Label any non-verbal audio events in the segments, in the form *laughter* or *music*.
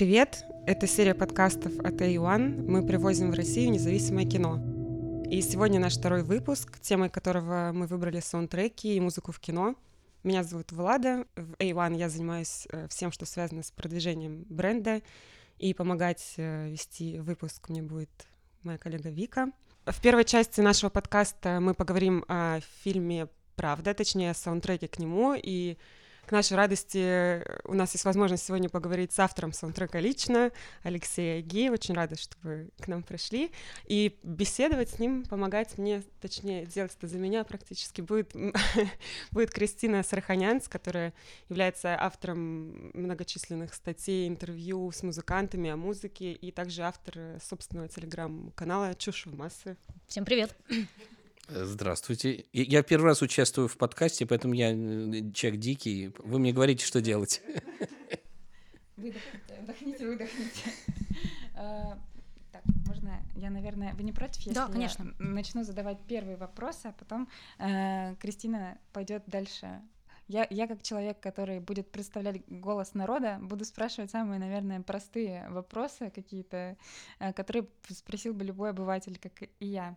Привет! Это серия подкастов от A1. Мы привозим в Россию независимое кино. И сегодня наш второй выпуск, темой которого мы выбрали саундтреки и музыку в кино. Меня зовут Влада. В A1 я занимаюсь э, всем, что связано с продвижением бренда. И помогать э, вести выпуск мне будет моя коллега Вика. В первой части нашего подкаста мы поговорим о фильме «Правда», точнее, о саундтреке к нему и к нашей радости у нас есть возможность сегодня поговорить с автором саундтрека лично, Алексеем Аги. Очень рада, что вы к нам пришли. И беседовать с ним, помогать мне, точнее, делать это за меня практически, будет, *laughs* будет Кристина Сарханянц, которая является автором многочисленных статей, интервью с музыкантами о музыке и также автор собственного телеграм-канала «Чушь в массы». Всем привет! Здравствуйте. Я первый раз участвую в подкасте, поэтому я э, человек дикий. Вы мне говорите, что делать. *laughs* Выдохните, вдохните, выдохните. А, *laughs* так, можно, я, наверное, вы не против, если да, конечно. я начну задавать первый вопрос, а потом э, Кристина пойдет дальше я, я как человек, который будет представлять голос народа, буду спрашивать самые, наверное, простые вопросы какие-то, э, которые спросил бы любой обыватель, как и я.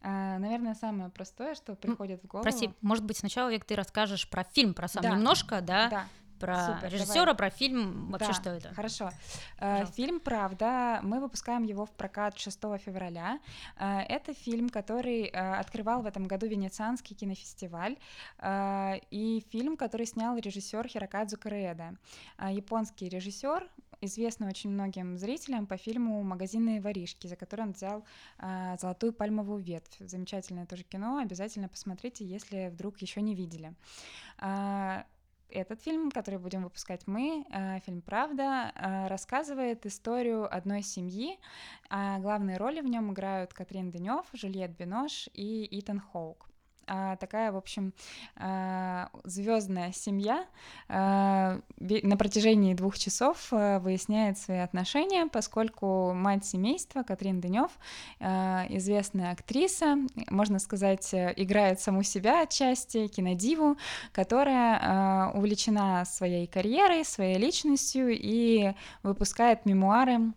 А, наверное, самое простое, что приходит в голову. Прости, может быть, сначала, Вик, ты расскажешь про фильм, про сам да. немножко, да? Да про Супер, режиссера, давай. про фильм, вообще да, что это? Хорошо. Э, Пожалуйста. Фильм «Правда», мы выпускаем его в прокат 6 февраля. Э, это фильм, который э, открывал в этом году Венецианский кинофестиваль, и фильм, который снял режиссер Хирокадзу Кареда. Японский режиссер, известный очень многим зрителям по фильму «Магазинные воришки», за который он взял «Золотую пальмовую ветвь». Замечательное тоже кино, обязательно посмотрите, если вдруг еще не видели этот фильм, который будем выпускать мы, э, фильм «Правда», э, рассказывает историю одной семьи. А главные роли в нем играют Катрин Денев, Жюльет Бинош и Итан Хоук такая, в общем, а, звездная семья. А, на протяжении двух часов а, выясняет свои отношения, поскольку мать семейства Катрин Дынев, а, известная актриса, можно сказать, играет саму себя отчасти, кинодиву, которая а, увлечена своей карьерой, своей личностью и выпускает мемуары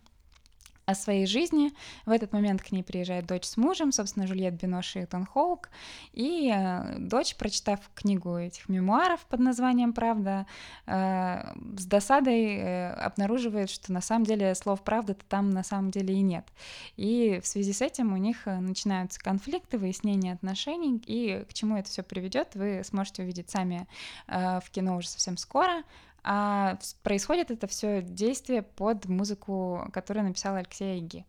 о своей жизни. В этот момент к ней приезжает дочь с мужем, собственно, Жюльет Бинош и Тон Хоук, и э, дочь, прочитав книгу этих мемуаров под названием «Правда», э, с досадой э, обнаруживает, что на самом деле слов «правда»-то там на самом деле и нет. И в связи с этим у них начинаются конфликты, выяснение отношений, и к чему это все приведет, вы сможете увидеть сами в кино уже совсем скоро. А происходит это все действие под музыку, которую написал Алексей Айги.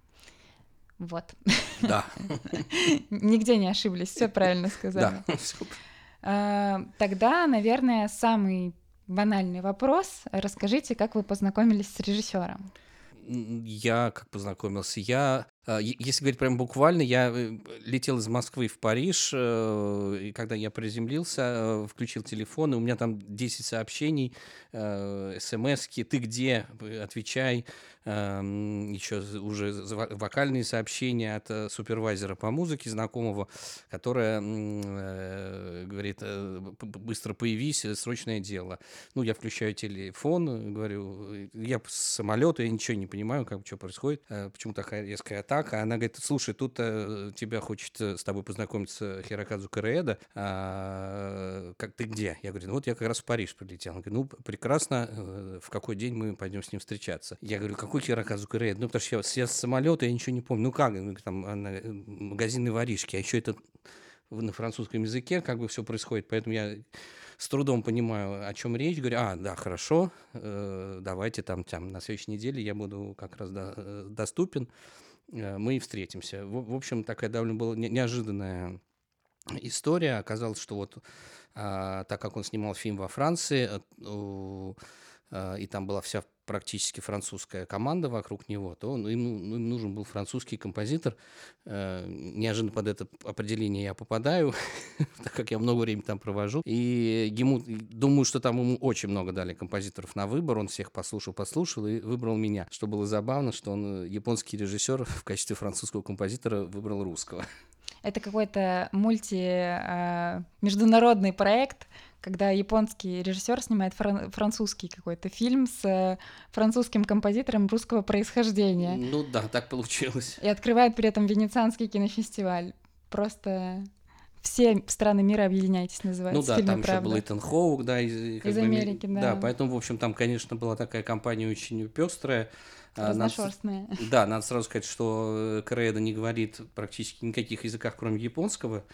Вот. Да. *laughs* Нигде не ошиблись, все правильно сказали. Да. *laughs* А, тогда, наверное, самый банальный вопрос. Расскажите, как вы познакомились с режиссером? Я как познакомился? Я если говорить прям буквально, я э, летел из Москвы в Париж, э, и когда я приземлился, э, включил телефон, и у меня там 10 сообщений, смс ты где, отвечай, эм, еще уже вокальные сообщения от супервайзера по музыке знакомого, которая говорит, быстро появись, срочное дело. Ну, я включаю телефон, говорю, я с самолета, я ничего не понимаю, как что происходит, почему такая резкая атака, так, а она говорит, слушай, тут э, тебя хочет э, с тобой познакомиться Хирокадзу Кареэда, а, как ты где? Я говорю, ну вот я как раз в Париж прилетел. Он говорит, ну прекрасно, э, в какой день мы пойдем с ним встречаться? Я говорю, какой Хирокадзу Кареэда? Ну потому что я, я с самолета, я ничего не помню. Ну как, там она, э, магазинные воришки, а еще это на французском языке как бы все происходит, поэтому я с трудом понимаю, о чем речь. Говорю, а, да, хорошо, э, давайте там, там на следующей неделе я буду как раз до, доступен. Э, мы и встретимся. В, в общем, такая довольно была неожиданная история. Оказалось, что вот а, так как он снимал фильм во Франции, а, и там была вся практически французская команда вокруг него, то ну, им, ну, им нужен был французский композитор. Э, неожиданно под это определение я попадаю, *laughs* так как я много времени там провожу. И ему, думаю, что там ему очень много дали композиторов на выбор. Он всех послушал, послушал и выбрал меня. Что было забавно, что он, э, японский режиссер, *laughs* в качестве французского композитора выбрал русского. Это какой-то мульти э, международный проект, когда японский режиссер снимает фран- французский какой-то фильм с э, французским композитором русского происхождения. Ну да, так получилось. И открывает при этом Венецианский кинофестиваль. Просто все страны мира объединяйтесь, называется. Ну да, фильме, там еще был Итан Хоук, да, из, из Америки, да. Да, поэтому, в общем, там, конечно, была такая компания очень пестрая. Разношерстная. Надо, да, надо сразу сказать, что Кореда не говорит практически никаких языках, кроме японского.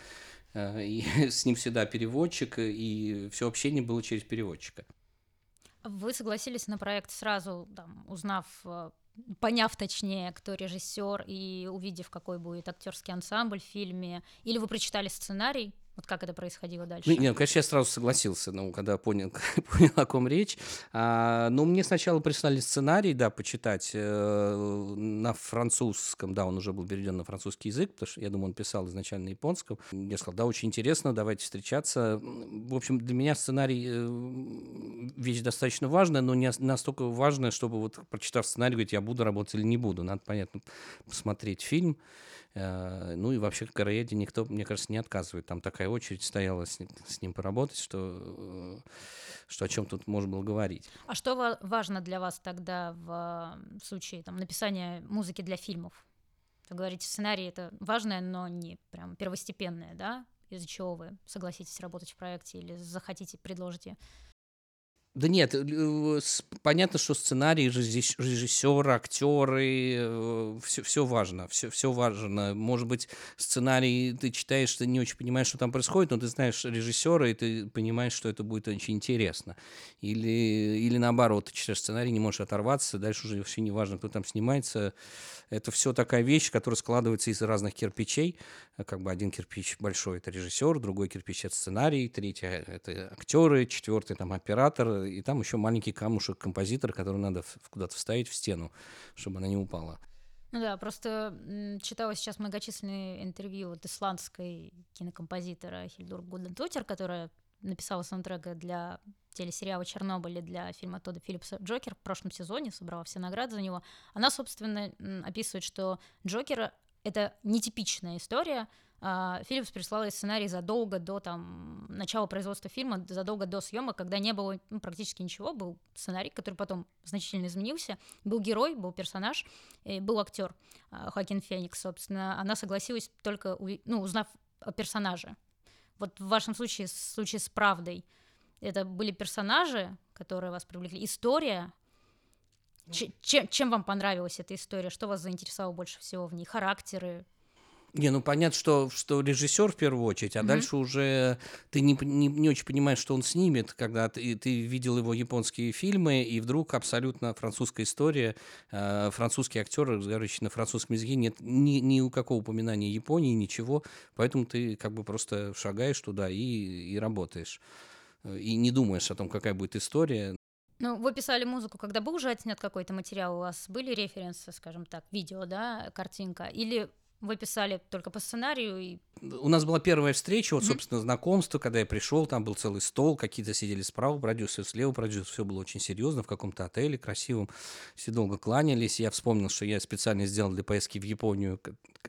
Э, и *laughs* с ним всегда переводчик, и все общение было через переводчика. Вы согласились на проект сразу, там, узнав, э, поняв точнее, кто режиссер и увидев, какой будет актерский ансамбль в фильме, или вы прочитали сценарий? Вот как это происходило дальше? Ну, нет, конечно, я сразу согласился, ну, когда понял, *laughs* понял, о ком речь. А, ну, мне сначала прислали сценарий, да, почитать э, на французском, да, он уже был переведен на французский язык, потому что, я думаю, он писал изначально на японском. Я сказал, да, очень интересно, давайте встречаться. В общем, для меня сценарий э, вещь достаточно важная, но не настолько важная, чтобы вот, прочитав сценарий, говорить, я буду работать или не буду. Надо, понятно, посмотреть фильм. Э, ну и вообще в никто, мне кажется, не отказывает. Там такая очередь стояла с, с ним поработать, что, э, что о чем тут можно было говорить. А что важно для вас тогда в случае там, написания музыки для фильмов? Вы говорите, сценарий это важное, но не прям первостепенное, да? Из-за чего вы согласитесь работать в проекте или захотите, предложите да нет, э, понятно, что сценарий, режиссер, актеры, все, э, все важно, все, все важно. Может быть, сценарий ты читаешь, ты не очень понимаешь, что там происходит, но ты знаешь режиссера, и ты понимаешь, что это будет очень интересно. Или, или наоборот, ты читаешь сценарий, не можешь оторваться, дальше уже вообще не важно, кто там снимается. Это все такая вещь, которая складывается из разных кирпичей. Как бы один кирпич большой — это режиссер, другой кирпич — это сценарий, третий — это актеры, четвертый — там оператор, и там еще маленький камушек композитора, который надо куда-то вставить в стену, чтобы она не упала. Ну да, просто читала сейчас многочисленные интервью от исландской кинокомпозитора Хильдур Гудентутер, которая написала саундтрек для телесериала «Чернобыль» для фильма Тодда Филлипса «Джокер» в прошлом сезоне, собрала все награды за него. Она, собственно, описывает, что «Джокер» — это нетипичная история, Филлипс прислал сценарий задолго до там, начала производства фильма, задолго до съемок, когда не было ну, практически ничего. Был сценарий, который потом значительно изменился. Был герой, был персонаж, был актер а, Хакин Феникс, собственно. Она согласилась только, ну, узнав о персонаже. Вот в вашем случае, в случае с правдой, это были персонажи, которые вас привлекли, история. Ч- чем, чем вам понравилась эта история? Что вас заинтересовало больше всего в ней? Характеры, не, ну понятно, что, что режиссер в первую очередь, а mm-hmm. дальше уже ты не, не, не очень понимаешь, что он снимет, когда ты, ты видел его японские фильмы, и вдруг абсолютно французская история, э, французский актер, разговаривающий на французском языке, нет ни, ни у какого упоминания Японии, ничего, поэтому ты как бы просто шагаешь туда и, и работаешь. И не думаешь о том, какая будет история. Ну, вы писали музыку, когда был уже отснят какой-то материал, у вас были референсы, скажем так, видео, да, картинка, или вы писали только по сценарию и у нас была первая встреча, вот, собственно, знакомство, когда я пришел, там был целый стол, какие-то сидели справа продюсер, слева продюсер, все было очень серьезно, в каком-то отеле красивом, все долго кланялись, я вспомнил, что я специально сделал для поездки в Японию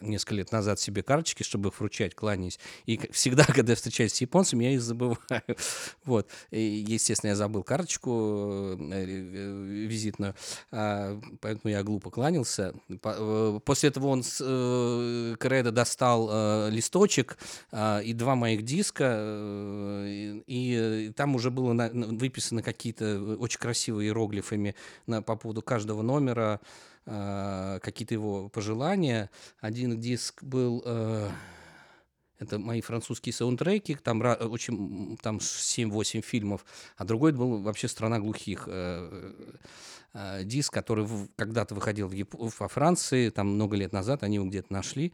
несколько лет назад себе карточки, чтобы их вручать, кланясь, и всегда, *laughs* когда я встречаюсь с японцами, я их забываю, *laughs* вот, и, естественно, я забыл карточку э, э, визитную, а, поэтому я глупо кланялся, э, после этого он с Кредо достал листок листочек э, и два моих диска, э, и, и там уже было на, выписано какие-то очень красивые иероглифами на, по поводу каждого номера, э, какие-то его пожелания. Один диск был... Э, это мои французские саундтреки, там очень там 7-8 фильмов, а другой был вообще «Страна глухих». Э, диск, который когда-то выходил в Яп... во Франции, там много лет назад, они его где-то нашли,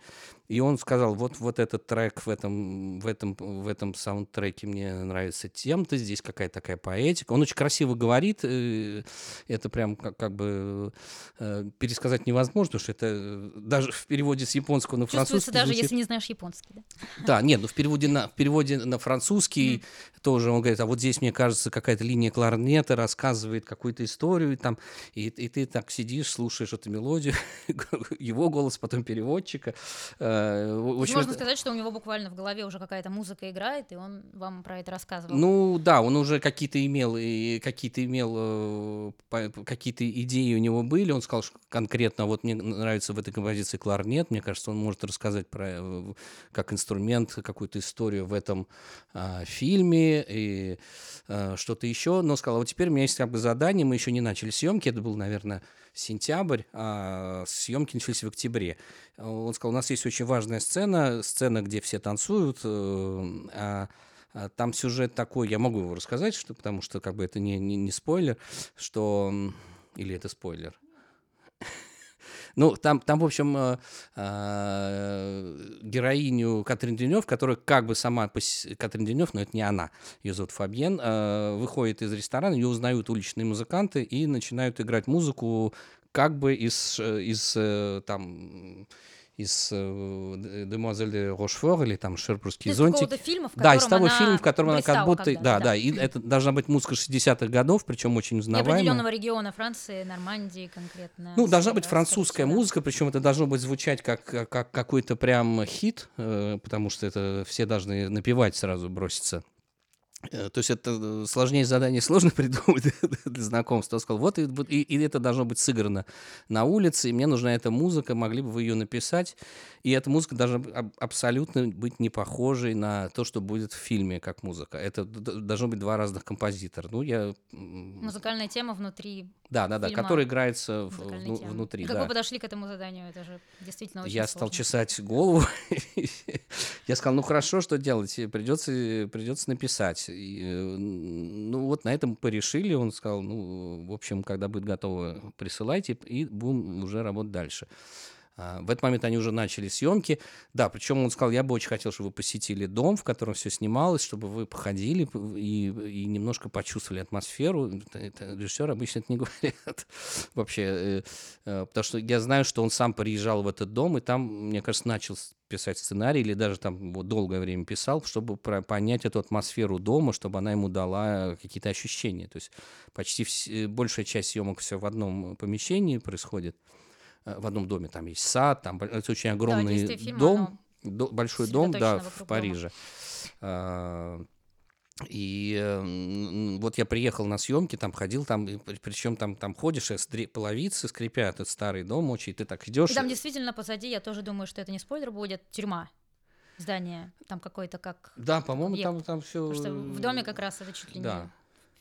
и он сказал, вот, вот этот трек в этом, в, этом, в этом саундтреке мне нравится тем-то, здесь какая-то такая поэтика. Он очень красиво говорит, э, это прям как, как бы э, пересказать невозможно, потому что это даже в переводе с японского на французский Чувствуется даже, звучит... если не знаешь японский, да? Да, нет, ну в переводе на, в переводе на французский mm. тоже он говорит, а вот здесь, мне кажется, какая-то линия кларнета рассказывает какую-то историю, там И, и ты так сидишь, слушаешь эту мелодию, *laughs* его голос, потом переводчика. Э, общем, Можно сказать, что у него буквально в голове уже какая-то музыка играет, и он вам про это рассказывал. Ну да, он уже какие-то имел, какие-то имел, э, какие-то идеи у него были. Он сказал, что конкретно вот мне нравится в этой композиции кларнет. Мне кажется, он может рассказать про э, как инструмент какую-то историю в этом а, фильме и а, что-то еще. Но сказал, вот теперь у меня есть как бы задание, мы еще не начали съемки, это был, наверное, сентябрь, а съемки начались в октябре. Он сказал, у нас есть очень важная сцена, сцена, где все танцуют, э, а, а там сюжет такой, я могу его рассказать, что, потому что как бы это не, не, не спойлер, что... Или это спойлер? Ну, там, там в общем, э, э, героиню Катрин Денев, которая как бы сама Катрин Денев, но это не она, ее зовут Фабьен, э, выходит из ресторана, ее узнают уличные музыканты и начинают играть музыку как бы из, из там из э, «Демуазель де Рошфор» или там «Шербургский зонтик». фильма, в да, из того фильма, в котором она как будто... Да, да, да, и это должна быть музыка 60-х годов, причем очень узнаваемая. И определенного региона Франции, Нормандии конкретно. Ну, должна быть французская музыка, причем это должно быть звучать как, как какой-то прям хит, э, потому что это все должны напевать сразу броситься. Э, то есть это э, сложнее задание *laughs* сложно придумать *laughs* для знакомства. Он сказал, вот и, и, и это должно быть сыграно на улице, и мне нужна эта музыка, могли бы вы ее написать. И эта музыка должна абсолютно быть не похожей на то, что будет в фильме как музыка. Это должно быть два разных композитора. Ну, я... Музыкальная тема внутри Да, да, да, которая играется в, внутри. Как да. вы подошли к этому заданию? Это же действительно очень Я сложно. стал чесать голову. *laughs* я сказал, ну хорошо, что делать? Придется, придется написать. Э, ну вот на этом порешили. Он сказал, ну, в общем, когда будет готово, присылайте, и будем уже работать дальше. А, в этот момент они уже начали съемки. Да, причем он сказал, я бы очень хотел, чтобы вы посетили дом, в котором все снималось, чтобы вы походили и, и немножко почувствовали атмосферу. Это, режиссеры обычно это не *laughs* говорят вообще. Э, э, потому что я знаю, что он сам приезжал в этот дом, и там, мне кажется, начал писать сценарий, или даже там долгое время писал, чтобы понять эту атмосферу дома, чтобы она ему дала какие-то ощущения. То есть почти все, большая часть съемок все в одном помещении происходит. Э, в одном доме. Там есть сад, там это очень огромный да, фильма, дом, до, большой дом, да, в Париже. А, и э, вот я приехал на съемки, там ходил, там, причем там, там ходишь, и половицы скрипят, этот старый дом очень, и ты так идешь. И там действительно позади, я тоже думаю, что это не спойлер будет, тюрьма здание, там какой-то как. Да, по-моему, там, там все. Потому что в доме как раз это чуть ли да. не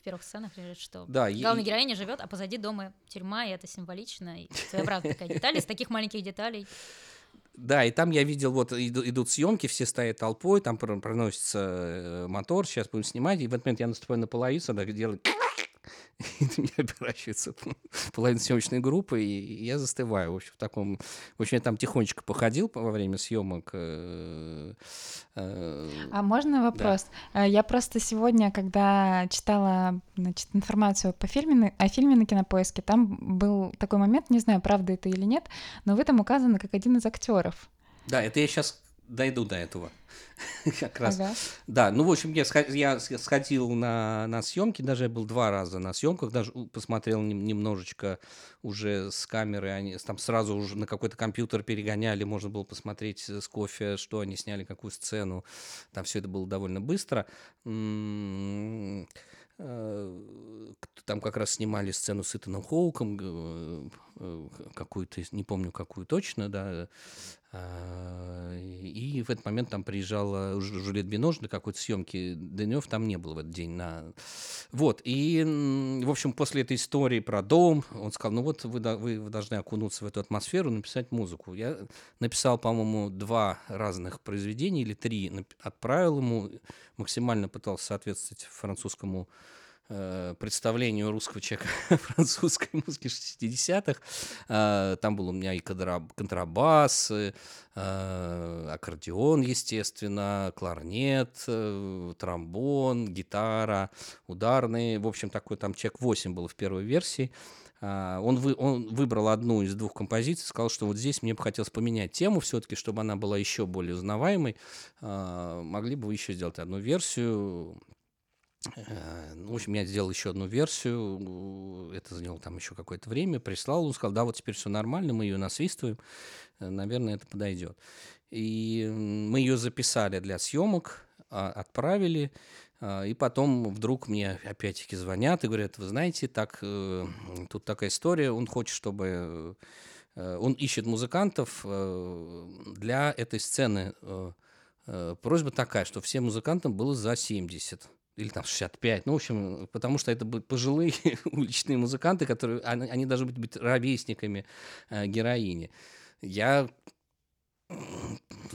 в первых сценах лежит, что да, главная и... героиня живет, а позади дома тюрьма, и это символично, и своеобразная такая деталь, из таких маленьких деталей. Да, и там я видел, вот идут съемки, все стоят толпой, там проносится э, мотор, сейчас будем снимать, и в этот момент я наступаю на половицу, она делает *laughs* и меня оборачивается *laughs* половина съемочной группы, и я застываю. В общем, в таком... В общем, я там тихонечко походил во время съемок. Э, э, а можно вопрос? Да. Э, я просто сегодня, когда читала значит, информацию по фильме, о фильме на Кинопоиске, там был такой момент, не знаю, правда это или нет, но вы там указаны как один из актеров. Да, это я сейчас дойду до этого. *laughs* как раз. Ага. Да, ну, в общем, я, я сходил на, на съемки, даже я был два раза на съемках, даже посмотрел немножечко уже с камеры, они там сразу уже на какой-то компьютер перегоняли, можно было посмотреть с кофе, что они сняли, какую сцену, там все это было довольно быстро. М-м-м там как раз снимали сцену с Итаном Хоуком, э, какую-то, не помню какую точно, да, и в этот момент там приезжала Жюлет Бинош для какой-то съемки. Денев там не было в этот день. На... Вот. И, в общем, после этой истории про дом, он сказал, ну вот вы, вы, должны окунуться в эту атмосферу, написать музыку. Я написал, по-моему, два разных произведения или три. Отправил ему, максимально пытался соответствовать французскому представлению русского человека *laughs* французской музыки 60-х. Э, там был у меня и контрабас, и, э, аккордеон, естественно, кларнет, тромбон, гитара, ударные. В общем, такой там человек 8 было в первой версии. Он, вы, он выбрал одну из двух композиций, сказал, что вот здесь мне бы хотелось поменять тему все-таки, чтобы она была еще более узнаваемой. Могли бы вы еще сделать одну версию Э, в общем, я сделал еще одну версию, это заняло там еще какое-то время, прислал, он сказал, да, вот теперь все нормально, мы ее насвистываем, э, наверное, это подойдет. И мы ее записали для съемок, а, отправили, а, и потом вдруг мне опять-таки звонят и говорят, вы знаете, так, э, тут такая история, он хочет, чтобы... Он ищет музыкантов для этой сцены. Просьба такая, что всем музыкантам было за 70 или там 65, ну, в общем, потому что это будут пожилые *laughs* уличные музыканты, которые, они, они должны быть ровесниками э, героини. Я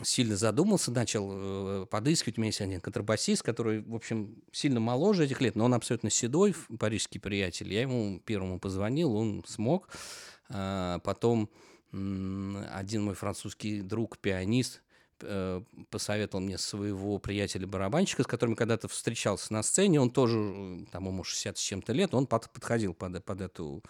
сильно задумался, начал э, подыскивать. У меня есть один контрабасист, который, в общем, сильно моложе этих лет, но он абсолютно седой, парижский приятель. Я ему первому позвонил, он смог. А, потом один мой французский друг, пианист, посоветовал мне своего приятеля-барабанщика, с которым когда-то встречался на сцене. Он тоже, э, там, ему 60 с чем-то лет, он под, подходил под, под эту...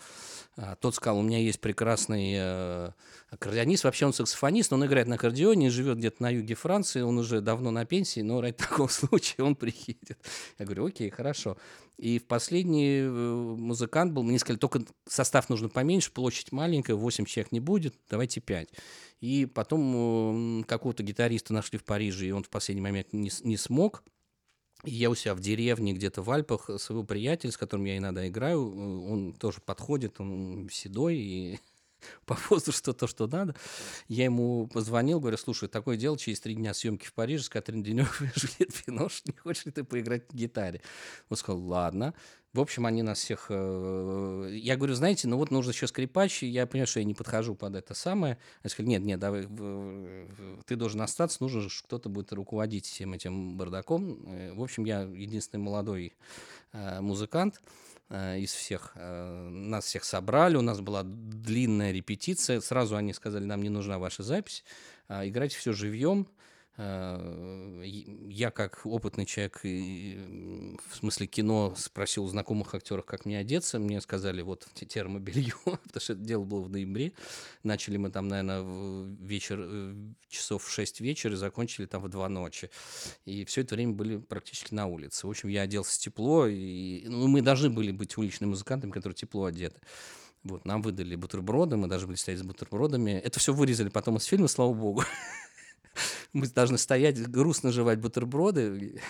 А, тот сказал, у меня есть прекрасный э, аккордеонист, вообще он саксофонист, он играет на аккордеоне, живет где-то на юге Франции, он уже давно на пенсии, но ради *laughs* такого случая он приедет. Я говорю, окей, хорошо. И в последний э, музыкант был, мне сказали, только состав нужно поменьше, площадь маленькая, 8 человек не будет, давайте 5. И потом какого-то гитариста нашли в Париже, и он в последний момент не, не смог. И я у себя в деревне, где-то в Альпах, своего приятеля, с которым я иногда играю, э, он тоже подходит, он седой, и *laughs* по возрасту то, что надо. Я ему позвонил, говорю, слушай, такое дело, через три дня съемки в Париже с Катрин Денёв и *laughs* Пинош, не хочешь ли ты поиграть на гитаре? Он сказал, ладно. В общем, они нас всех... Э, я говорю, знаете, ну вот нужно еще скрипач, я понимаю, что я не подхожу под это самое. Я сказал, нет, нет, давай, ты должен остаться, нужно, что кто-то будет руководить всем этим бардаком. Э, в общем, я единственный молодой э, музыкант. Э, из всех. Э, нас всех собрали, у нас была длинная репетиция. Сразу они сказали, нам не нужна ваша запись, а играйте все живьем. Э, я как опытный человек, в смысле кино, спросил у знакомых актеров, как мне одеться. Мне сказали, вот термобелье, *laughs* потому что это дело было в ноябре. Начали мы там, наверное, вечер, э, часов в 6 вечера и закончили там в 2 ночи. И все это время были практически на улице. В общем, я оделся тепло, и ну, мы должны были быть уличными музыкантами, которые тепло одеты. Вот, нам выдали бутерброды, мы даже были стоять с бутербродами. Это все вырезали потом из фильма, слава богу. *laughs* *laughs* мы должны стоять, грустно жевать бутерброды.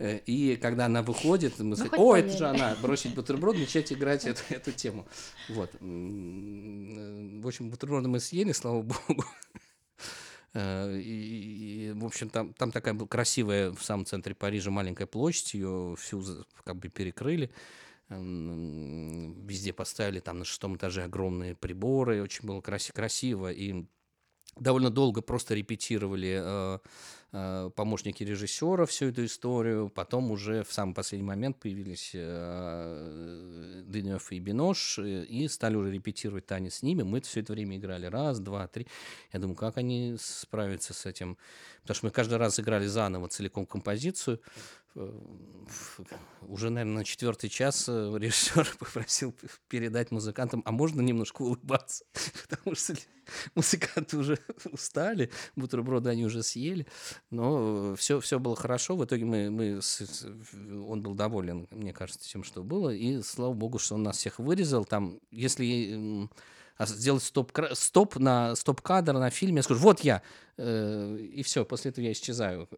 Э, и когда она выходит, мы ну, сказать, о, это же она, бросить бутерброд, начать играть *laughs* эту, эту тему. Вот. В общем, бутерброды мы съели, слава богу. *laughs* Э, и, и, в общем, там, там такая была красивая в самом центре Парижа маленькая площадь, ее всю как бы перекрыли. Везде поставили там на шестом этаже огромные приборы, очень было краси красиво. И довольно долго просто репетировали э, э, помощники режиссера всю эту историю. Потом уже в самый последний момент появились э, и Бинош э, и стали уже репетировать танец с ними. Мы все это время играли раз, два, три. Я думаю, как они справятся с этим? Потому что мы каждый раз играли заново целиком композицию. Э, уже, наверное, на четвертый час э, режиссер *laughs* попросил передать музыкантам, а можно немножко улыбаться, *laughs* потому что музыканты уже *laughs* устали, бутерброды они уже съели, но все, все было хорошо, в итоге мы, мы он был доволен, мне кажется, тем, что было, и слава богу, что он нас всех вырезал, там, если сделать стоп, стоп на стоп-кадр на фильме, я скажу, вот я, э, и все, после этого я исчезаю.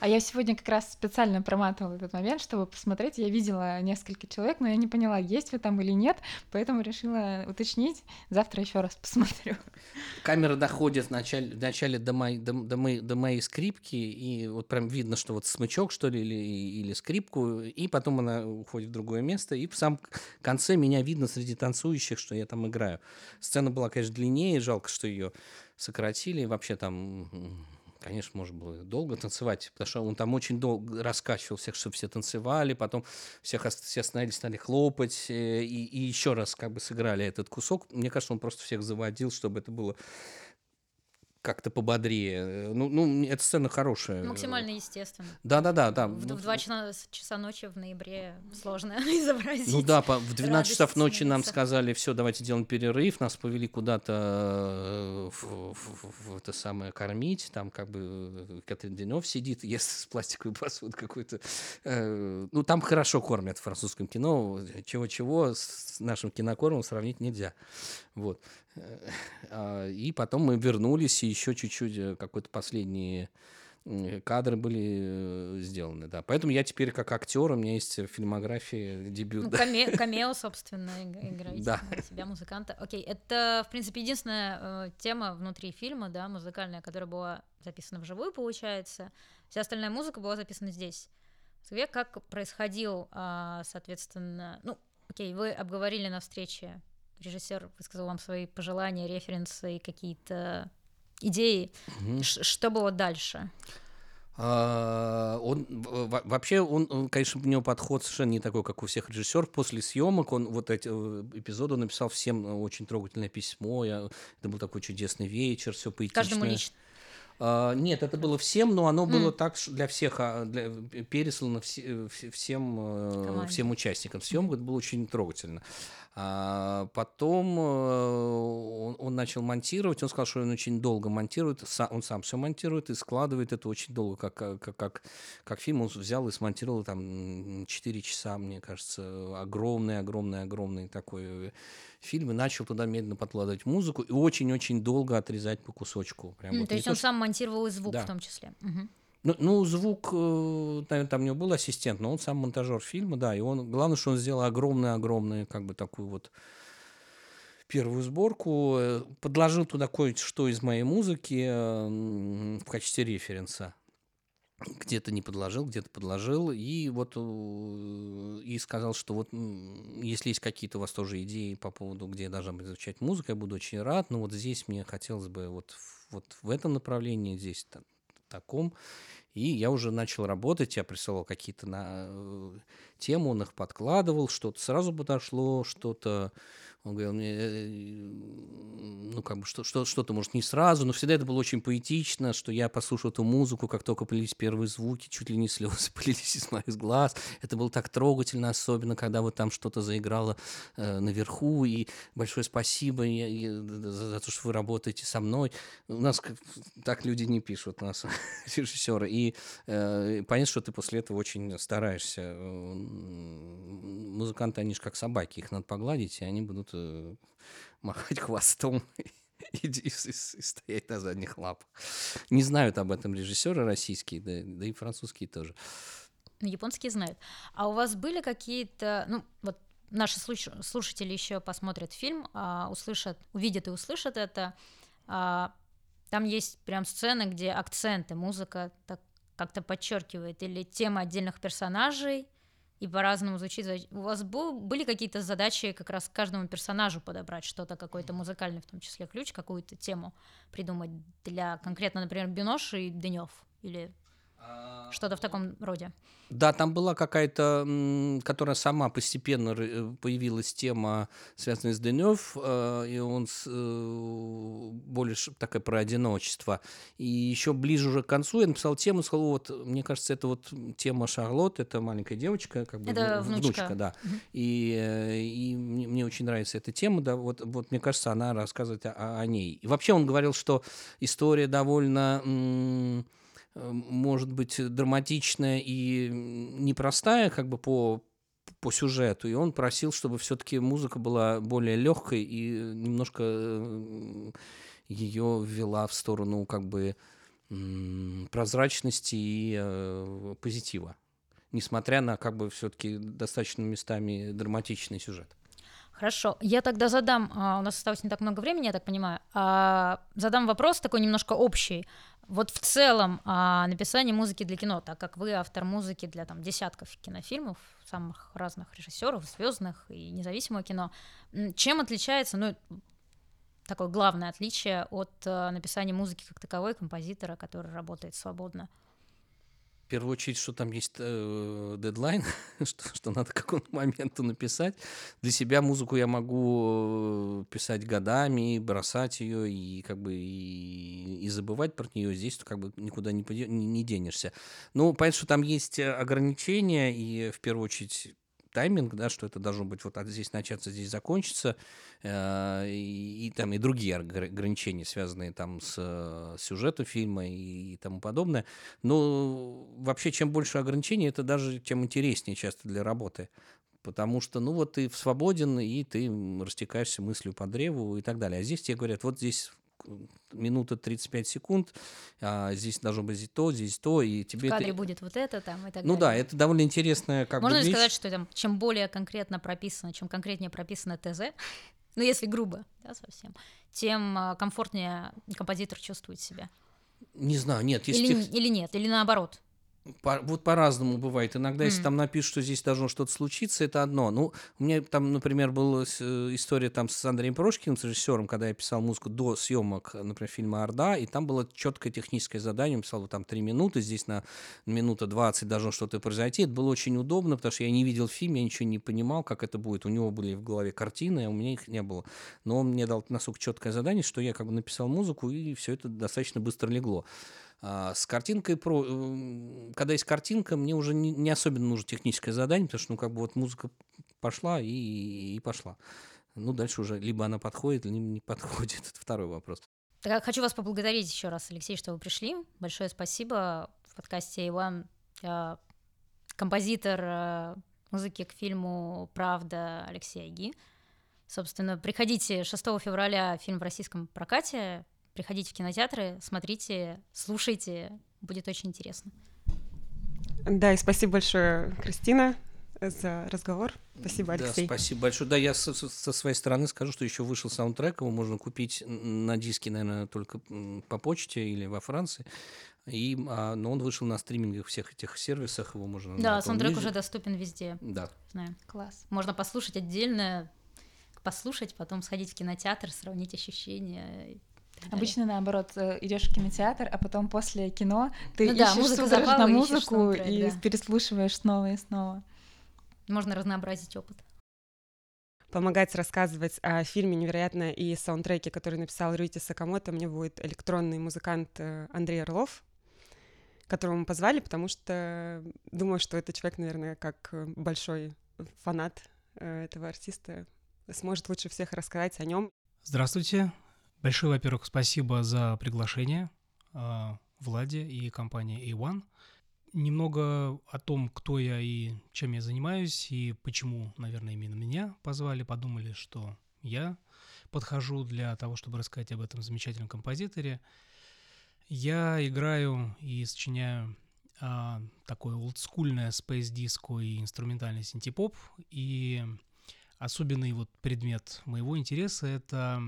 А я сегодня как раз специально проматывала этот момент, чтобы посмотреть. Я видела несколько человек, но я не поняла, есть вы там или нет, поэтому решила уточнить. Завтра еще раз посмотрю. Камера доходит вначале, вначале до, моей, до, до, моей, до моей скрипки, и вот прям видно, что вот смычок, что ли, или, или скрипку, и потом она уходит в другое место, и в самом конце меня видно среди танцующих, что я там играю. Сцена была, конечно, длиннее, жалко, что ее сократили, вообще там конечно, можно было долго танцевать, потому что он там очень долго раскачивал всех, чтобы все танцевали, потом всех все остановились, стали хлопать, э, и, и еще раз как бы сыграли этот кусок. Мне кажется, он просто всех заводил, чтобы это было как-то пободрее. Ну, ну, эта сцена хорошая. Максимально естественно. Да-да-да. да. В, Ну, в 2 часа, часа ночи в ноябре сложно *laughs* изобразить. Ну да, по- в 12 радость часов ночи нам сказали, все, давайте делаем перерыв, нас повели куда-то э, в, в- в это самое кормить, там как бы э, Катрин Денев сидит, ест с пластиковой посуды какой-то. Э, Ну там хорошо кормят в французском кино, чего-чего с нашим кинокормом сравнить нельзя. Вот. Э, а, И потом мы вернулись, и еще чуть-чуть э, какой-то последние кадры были э, сделаны, да. Поэтому я теперь как актер, у меня есть фильмография, дебют. Ну, да. каме- камео, собственно, иг- *laughs* играете Да. себя музыканта. Окей, это, в принципе, единственная э, тема внутри фильма, да, музыкальная, которая была записана вживую, получается. Вся остальная музыка была записана здесь. Как происходил, а, соответственно, ну, окей, вы обговорили на встрече, режиссер высказал вам свои пожелания, референсы, какие-то идеи. Ш- Что было дальше? А, Он вообще, он, он, конечно, у него подход совершенно не такой, как у всех режиссеров. После съемок он вот эти э, эпизоды написал всем э, очень трогательное письмо. Я, это был такой чудесный вечер, все поэтично. Каждому лично. А, нет, это было всем, но оно было М. так для всех, а, для, переслано все- э, все- всем, Команде. всем участникам съемок. Это было очень трогательно. А потом э, он, он начал монтировать, он сказал, что он очень долго монтирует, он сам все монтирует и складывает это очень долго, как, как, как, как, как фильм он взял и смонтировал там 4 часа, мне кажется, огромный, огромный, огромный такой э, фильм, и начал туда медленно подкладывать музыку и очень-очень долго отрезать по кусочку. Прям М, вот То есть то, он что- сам монтировал и звук Да. в том числе. Мгм. Ну, ну, звук, э, наверное, там у него был ассистент, но он сам монтажер фильма, да, и он, главное, что он сделал огромную-огромную, как бы такую вот первую сборку, э, подложил туда кое-что из моей музыки э, в качестве референса. Где-то не подложил, где-то подложил, и вот и сказал, что вот если есть какие-то у вас тоже идеи по поводу, где должна быть звучать музыка, я буду очень рад, но вот здесь мне хотелось бы вот, вот в этом направлении, здесь та- таком, и я уже начал работать, я присылал какие-то на э, темы, он их подкладывал, что-то сразу подошло, что-то он говорил мне, э, ну, как бы, что, что, что-то, может, не сразу, но всегда это было очень поэтично, что я послушал эту музыку, как только полились первые звуки, чуть ли не слезы *laughs* полились из моих глаз. Это было так трогательно, особенно, когда вот там что-то заиграло э, наверху, и большое спасибо я- я- за, за то, что вы работаете со мной. У нас как- так люди не пишут, у нас *laughs* режиссеры. И э, понятно, что ты после этого очень стараешься. Э, Музыканты, они же как собаки, их надо погладить, и они будут э, махать хвостом и, *laughs* и- и- и стоять на задних лапах. Не знают об этом режиссеры российские, да, да и французские тоже. Ну, японские знают. А у вас были какие-то, ну, вот наши слуш- слушатели еще посмотрят фильм, а, услышат, увидят и услышат это. а, там есть прям сцены, где акценты, музыка так как-то подчеркивает или тема отдельных персонажей и по-разному звучит. У вас был- были какие-то задачи как раз каждому персонажу подобрать что-то, какой-то музыкальный, в том числе ключ, какую-то тему придумать для конкретно, например, Биноши и Дынев или что-то в таком роде. Да, там была какая-то, которая сама постепенно э, появилась тема, связанная с Денев, э, и он с, э, больше такая про одиночество. И еще ближе уже к концу я написал тему, сказал, вот, мне кажется, это вот тема Шарлотт, это маленькая девочка, как бы Это вну- внучка. да. И, э, и мне, мне очень нравится эта тема, да, вот, вот мне кажется, она рассказывает о, о ней. И вообще он говорил, что история довольно может быть драматичная и непростая, как бы по по сюжету, и он просил, чтобы все-таки музыка была более легкой и немножко ее ввела в сторону как бы прозрачности и э, позитива, несмотря на как бы все-таки достаточно местами драматичный сюжет. Хорошо, я тогда задам, а, у нас осталось не так много времени, я так понимаю, а, задам вопрос такой немножко общий. Вот в целом а, написание музыки для кино, так как вы автор музыки для там десятков кинофильмов, самых разных режиссеров, звездных и независимого кино, чем отличается, ну, такое главное отличие от написания музыки как таковой композитора, который работает свободно? В первую очередь, что там есть э, дедлайн, *laughs* что, что надо к какому моменту написать. Для себя музыку я могу э, писать годами, бросать ее и как бы и, и забывать про нее. Здесь как бы никуда не, не, не денешься. Ну, понятно, что там есть э, ограничения, и в первую очередь тайминг, да, что это должно быть вот здесь начаться, здесь закончиться, э, и, и там и другие ограничения, связанные там с э, сюжетом фильма и, и тому подобное. Но вообще, чем больше ограничений, это даже тем интереснее часто для работы. Потому что, ну вот ты свободен, и ты растекаешься мыслью по древу и так далее. А здесь тебе говорят, вот здесь минута 35 секунд, а здесь должно быть то, здесь то, и тебе... В кадре это... будет вот это там и так ну, далее. Ну да, это довольно интересная как Можно бы ли сказать, что там, чем более конкретно прописано, чем конкретнее прописано ТЗ, *laughs* ну если грубо, да, совсем, тем а, комфортнее композитор чувствует себя? Не знаю, нет. Если или, тех... или нет, или наоборот? По, вот по-разному бывает. Иногда, mm. если там напишут, что здесь должно что-то случиться, это одно. Ну, у меня там, например, была э, история там с Андреем Прошкиным, с режиссером, когда я писал музыку до съемок, например, фильма «Орда», и там было четкое техническое задание, он писал вот там три минуты, здесь на минута 20 должно что-то произойти. Это было очень удобно, потому что я не видел фильм, я ничего не понимал, как это будет. У него были в голове картины, а у меня их не было. Но он мне дал настолько четкое задание, что я как бы написал музыку, и все это достаточно быстро легло. А, с картинкой, про, э, когда есть картинка, мне уже не, особенно нужно техническое задание, потому что, ну, как бы вот музыка пошла и, и пошла. Ну, дальше уже либо она подходит, либо не подходит. *laughs* Это второй вопрос. Так, хочу вас поблагодарить еще раз, Алексей, что вы пришли. Большое спасибо. В подкасте Иван композитор э, музыки к фильму «Правда» Алексей Аги. Собственно, приходите 6 февраля фильм в российском прокате. Приходите в кинотеатры, смотрите, слушайте, будет очень интересно. Да, и спасибо большое, Кристина, за разговор. Спасибо, Алексей. Да, спасибо большое. Да, я со, со своей стороны скажу, что еще вышел саундтрек, его можно купить на диске, наверное, только по почте или во Франции. И, а, но он вышел на стриминговых всех этих сервисах, его можно... Да, саундтрек уже доступен везде. Да. Знаю. Класс. Можно послушать отдельно, послушать, потом сходить в кинотеатр, сравнить ощущения Обычно наоборот, э, идешь в кинотеатр, а потом после кино ты ну, ищешь да, музыка забава, на музыку и да. переслушиваешь снова и снова. Можно разнообразить опыт. Помогать рассказывать о фильме «Невероятно» и саундтреке, который написал Рюити Сакамото, мне будет электронный музыкант э, Андрей Орлов, которого мы позвали, потому что думаю, что этот человек, наверное, как большой фанат э, этого артиста, сможет лучше всех рассказать о нем. Здравствуйте, Большое, во-первых, спасибо за приглашение э, Владе и компании A1. Немного о том, кто я и чем я занимаюсь, и почему, наверное, именно меня позвали. Подумали, что я подхожу для того, чтобы рассказать об этом замечательном композиторе. Я играю и сочиняю а, такое олдскульное space disco и инструментальный синтепоп. И особенный вот предмет моего интереса — это а,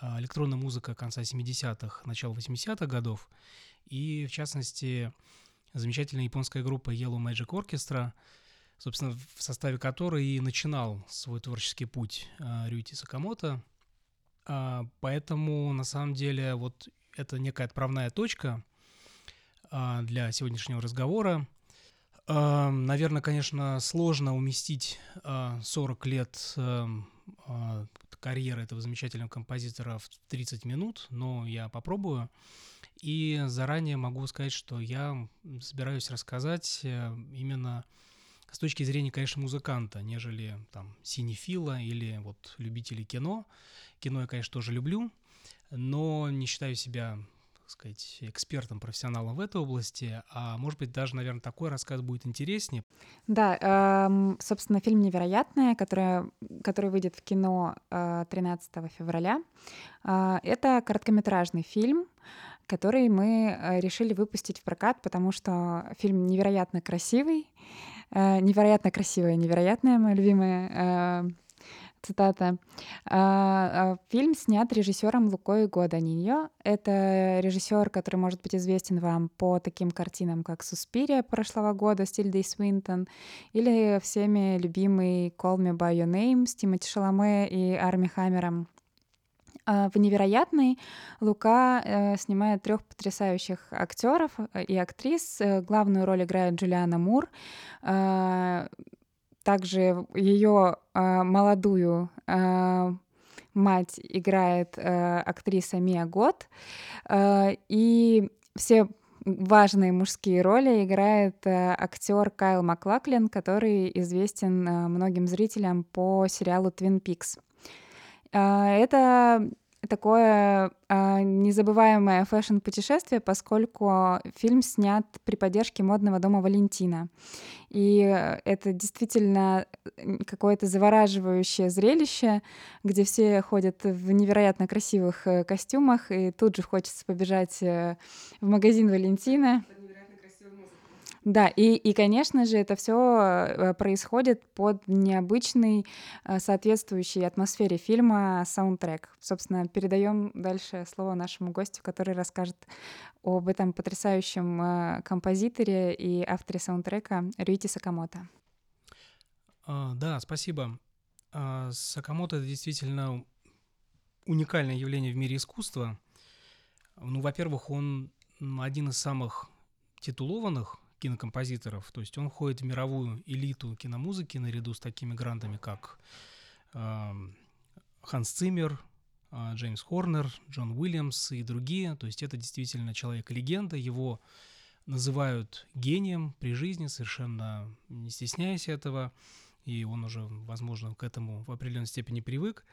электронная музыка конца 70-х, начала 80-х годов, и, в частности, замечательная японская группа Yellow Magic Orchestra, собственно, в составе которой и начинал свой творческий путь а, Рюити Сакамото. А, поэтому, на самом деле, вот это некая отправная точка для сегодняшнего разговора. Наверное, конечно, сложно уместить 40 лет карьеры этого замечательного композитора в 30 минут, но я попробую. И заранее могу сказать, что я собираюсь рассказать э, именно с точки зрения, конечно, музыканта, нежели там синефила или вот любителей кино. Кино я, конечно, тоже люблю, но не считаю себя сказать, экспертом, профессионалом в этой области, а может быть даже, наверное, такой рассказ будет интереснее. Да, э, собственно, фильм «Невероятное», который, который выйдет в кино э, 13 февраля, э, это короткометражный фильм, который мы э, решили выпустить в прокат, потому что фильм невероятно красивый, э, невероятно красивая, невероятная, моя любимая э, цитата. А, а, фильм снят режиссером Лукой Годаниньо. Это режиссер, который может быть известен вам по таким картинам, как «Суспирия» прошлого года с Тильдой Свинтон, или всеми любимый «Call Me By Your Name» с Тимоти Шаломе и Арми Хаммером. В «Невероятной» Лука э, снимает трех потрясающих актеров и актрис. Главную роль играет Джулиана Мур. Также ее молодую мать играет актриса Мия Гот. И все важные мужские роли играет э, актер Кайл Маклаклин, который известен э, многим зрителям по сериалу Twin Peaks. Э, это такое э, незабываемое фэшн-путешествие, поскольку фильм снят при поддержке модного дома Валентина. И это действительно какое-то завораживающее зрелище, где все ходят в невероятно красивых э, костюмах, и тут же хочется побежать э, в магазин Валентина. Да, и, и, конечно же, это все э, происходит под необычный, э, соответствующей атмосфере фильма саундтрек. Собственно, передаем дальше слово нашему гостю, который расскажет об этом потрясающем э, композиторе и авторе саундтрека Рюити Сакамото. А, да, спасибо. А, Сакамото — это действительно уникальное явление в мире искусства. Ну, во-первых, он один из самых титулованных кинокомпозиторов. То есть он входит в мировую элиту киномузыки наряду с такими грандами, как э, Ханс Циммер, э, Джеймс Хорнер, Джон Уильямс и другие. То есть это действительно человек-легенда. Его называют гением при жизни, совершенно не стесняясь этого. И он уже, возможно, к этому в определенной степени привык.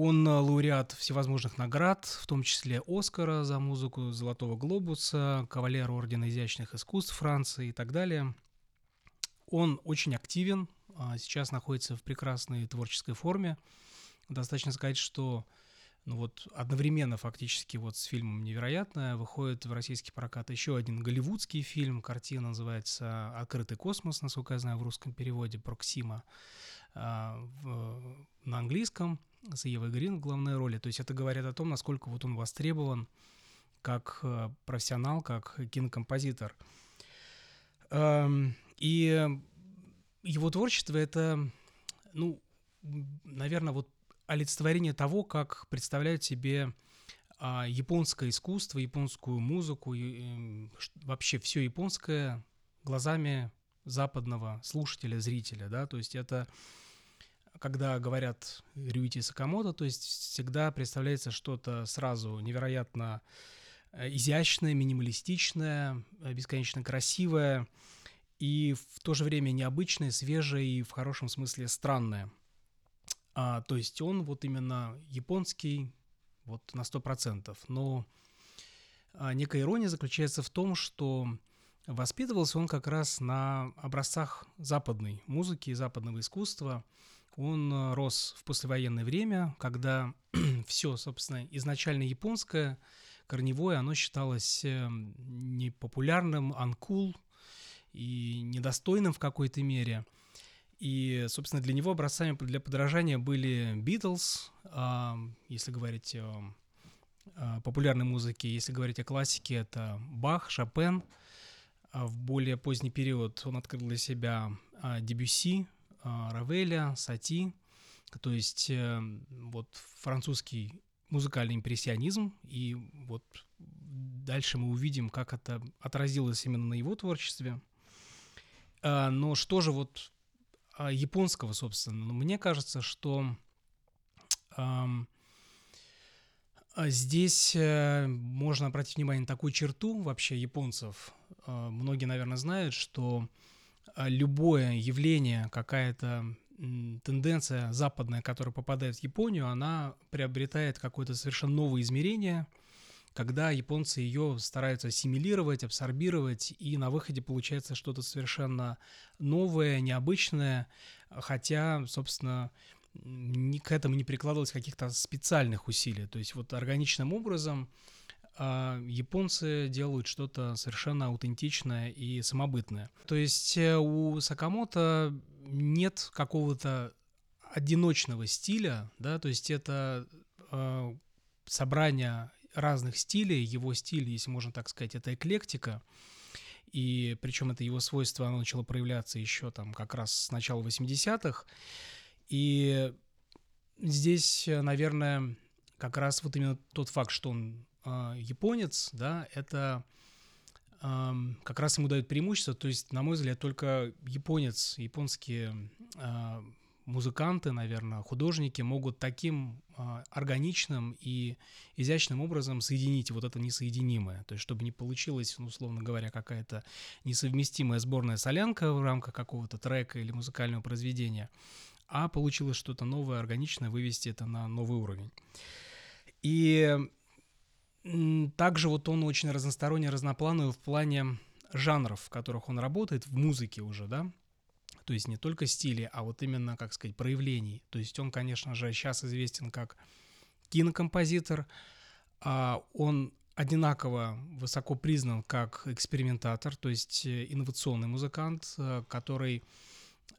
Он э, лауреат всевозможных наград, в том числе Оскара за музыку, Золотого глобуса, кавалер Ордена изящных искусств Франции и так далее. Он очень активен, а сейчас находится в прекрасной творческой форме. Достаточно сказать, что ну вот одновременно фактически вот с фильмом «Невероятное» выходит в российский прокат еще один голливудский фильм. Картина называется «Открытый космос», насколько я знаю, в русском переводе «Проксима» а, на английском с Евой Грин в главной роли. То есть это говорит о том, насколько вот он востребован как э, профессионал, как кинокомпозитор. Эм, и его творчество — это, ну, наверное, вот олицетворение того, как представляют себе а, японское искусство, японскую музыку, вообще все японское глазами западного слушателя, зрителя, да, то есть это когда говорят Рюити Сакамото, то есть всегда представляется что-то сразу невероятно э, изящное, минималистичное, э, бесконечно красивое и в то же время необычное, свежее и в хорошем смысле странное. А, то есть он вот именно японский вот на сто процентов. Но а, некая ирония заключается в том, что воспитывался он как раз на образцах западной музыки, западного искусства – он э, рос в послевоенное время, когда *clears throat* все, собственно, изначально японское, корневое, оно считалось эм, непопулярным, uncool и недостойным в какой-то мере. И, собственно, для него образцами для подражания были Beatles, если говорить о популярной музыке, если говорить о классике, это Бах, Шопен. А в более поздний период он открыл для себя Дебюси, а, Равеля, Сати, то есть э, вот французский музыкальный импрессионизм, и вот дальше мы увидим, как это отразилось именно на его творчестве. А, но что же вот а, японского, собственно? Ну, мне кажется, что здесь э, можно обратить внимание на такую черту вообще японцев. Многие, наверное, знают, что а, любое явление, какая-то тенденция западная, которая попадает в Японию, она приобретает какое-то совершенно новое измерение, когда японцы ее стараются ассимилировать, абсорбировать, и на выходе получается что-то совершенно новое, необычное, хотя, собственно, ни к этому не прикладывалось каких-то специальных усилий. То есть вот органичным образом а японцы делают что-то совершенно аутентичное и самобытное. То есть э, у Сакамото нет какого-то одиночного стиля, да, то есть это э, собрание разных стилей, его стиль, если можно так сказать, это эклектика, и причем это его свойство, оно начало проявляться еще там как раз с начала 80-х, и здесь, наверное, как раз вот именно тот факт, что он японец, да, это как раз ему дает преимущество. То есть, на мой взгляд, только японец, японские э, музыканты, наверное, художники могут таким э, органичным и изящным образом соединить вот это несоединимое. То есть, чтобы не получилось, ну, условно говоря, какая-то несовместимая сборная солянка в рамках какого-то трека или музыкального произведения, а получилось что-то новое, органичное, вывести это на новый уровень. И также вот он очень разносторонний, разноплановый в плане жанров, в которых он работает, в музыке уже, да, то есть не только стили, а вот именно, как сказать, проявлений. То есть он, конечно же, сейчас известен как кинокомпозитор, а он одинаково высоко признан как экспериментатор, то есть э, инновационный музыкант, э, который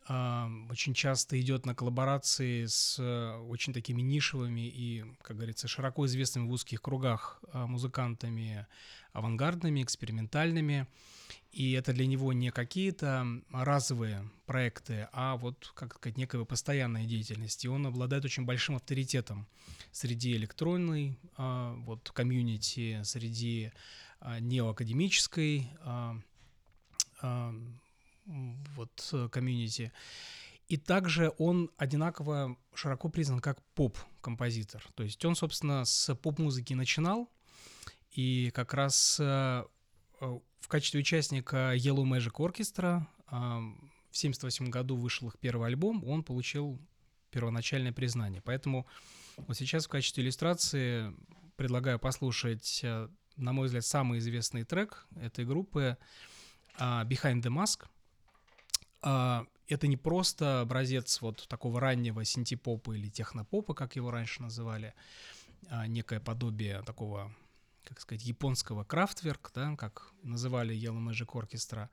очень часто идет на коллаборации с э, очень такими нишевыми и, как говорится, широко известными в узких кругах а, музыкантами авангардными, экспериментальными. И это для него не какие-то разовые проекты, а вот, как сказать, некая постоянная деятельность. И он обладает очень большим авторитетом среди электронной а, вот, комьюнити, среди неоакадемической вот э, комьюнити. И также он одинаково широко признан как поп-композитор. То есть он, собственно, с поп-музыки начинал, и как раз э, э, в качестве участника Yellow Magic Orchestra в 1978 году вышел их первый альбом, он получил первоначальное признание. Поэтому вот сейчас в качестве иллюстрации предлагаю послушать, на мой взгляд, самый известный трек этой группы Behind the Mask — это не просто образец вот такого раннего синтепопа или технопопа, как его раньше называли, а некое подобие такого, как сказать, японского крафтверк, да, как называли Yellow Magic Orchestra,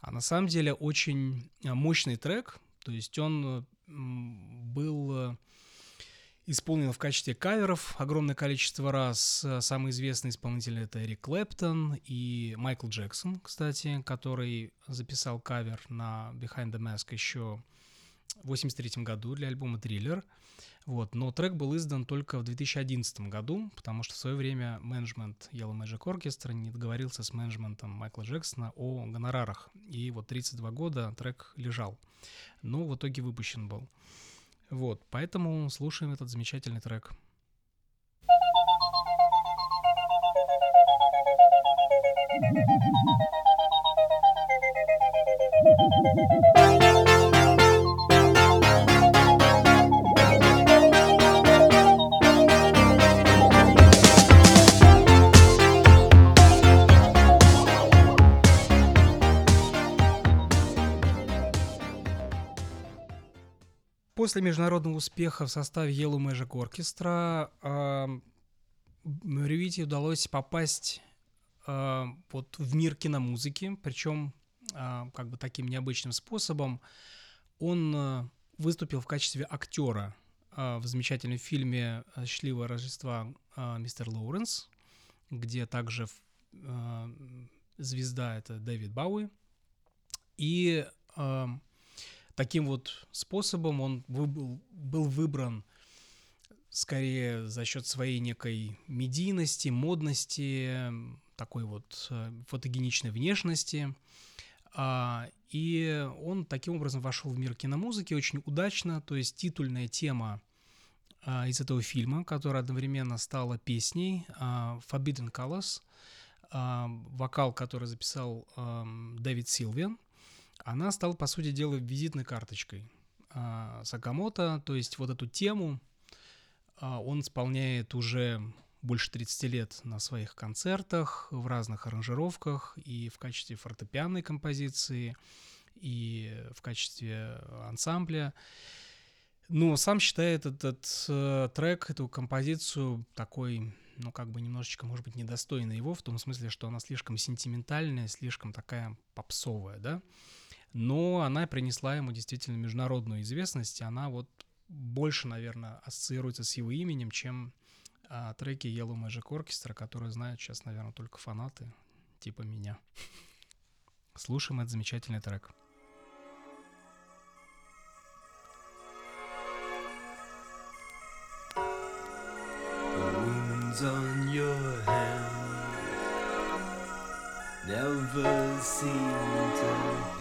а на самом деле очень мощный трек, то есть он был исполнена в качестве каверов огромное количество раз. Самый известный исполнитель это Эрик Клэптон и Майкл Джексон, кстати, который записал кавер на Behind the Mask еще в 83 году для альбома «Триллер». Вот, но трек был издан только в 2011 году, потому что в свое время менеджмент Yellow Magic Orchestra не договорился с менеджментом Майкла Джексона о гонорарах. И вот 32 года трек лежал. Но в итоге выпущен был. Вот, поэтому слушаем этот замечательный трек. После международного успеха в составе Yellow Magic Orchestra э, Ревите удалось попасть э, вот в мир киномузыки, причем э, как бы таким необычным способом. Он э, выступил в качестве актера э, в замечательном фильме «Счастливое Рождество» э, «Мистер Лоуренс», где также э, звезда — это Дэвид Бауи. И э, таким вот способом он был, был выбран скорее за счет своей некой медийности, модности, такой вот э, фотогеничной внешности. А, и он таким образом вошел в мир киномузыки очень удачно, то есть титульная тема а, из этого фильма, которая одновременно стала песней а, Forbidden Colors, вокал, который записал Дэвид Силвиан, она стала, по сути дела, визитной карточкой а, Сакамото. То есть вот эту тему а, он исполняет уже больше 30 лет на своих концертах, в разных аранжировках, и в качестве фортепианной композиции, и в качестве ансамбля. Но сам считает этот э, трек, эту композицию такой, ну, как бы немножечко, может быть, недостойной его, в том смысле, что она слишком сентиментальная, слишком такая попсовая, да но она принесла ему действительно международную известность, она вот больше, наверное, ассоциируется с его именем, чем а, треки Yellow Magic Orchestra, которые знают сейчас, наверное, только фанаты типа меня. Слушаем этот замечательный трек. on your hand never seem to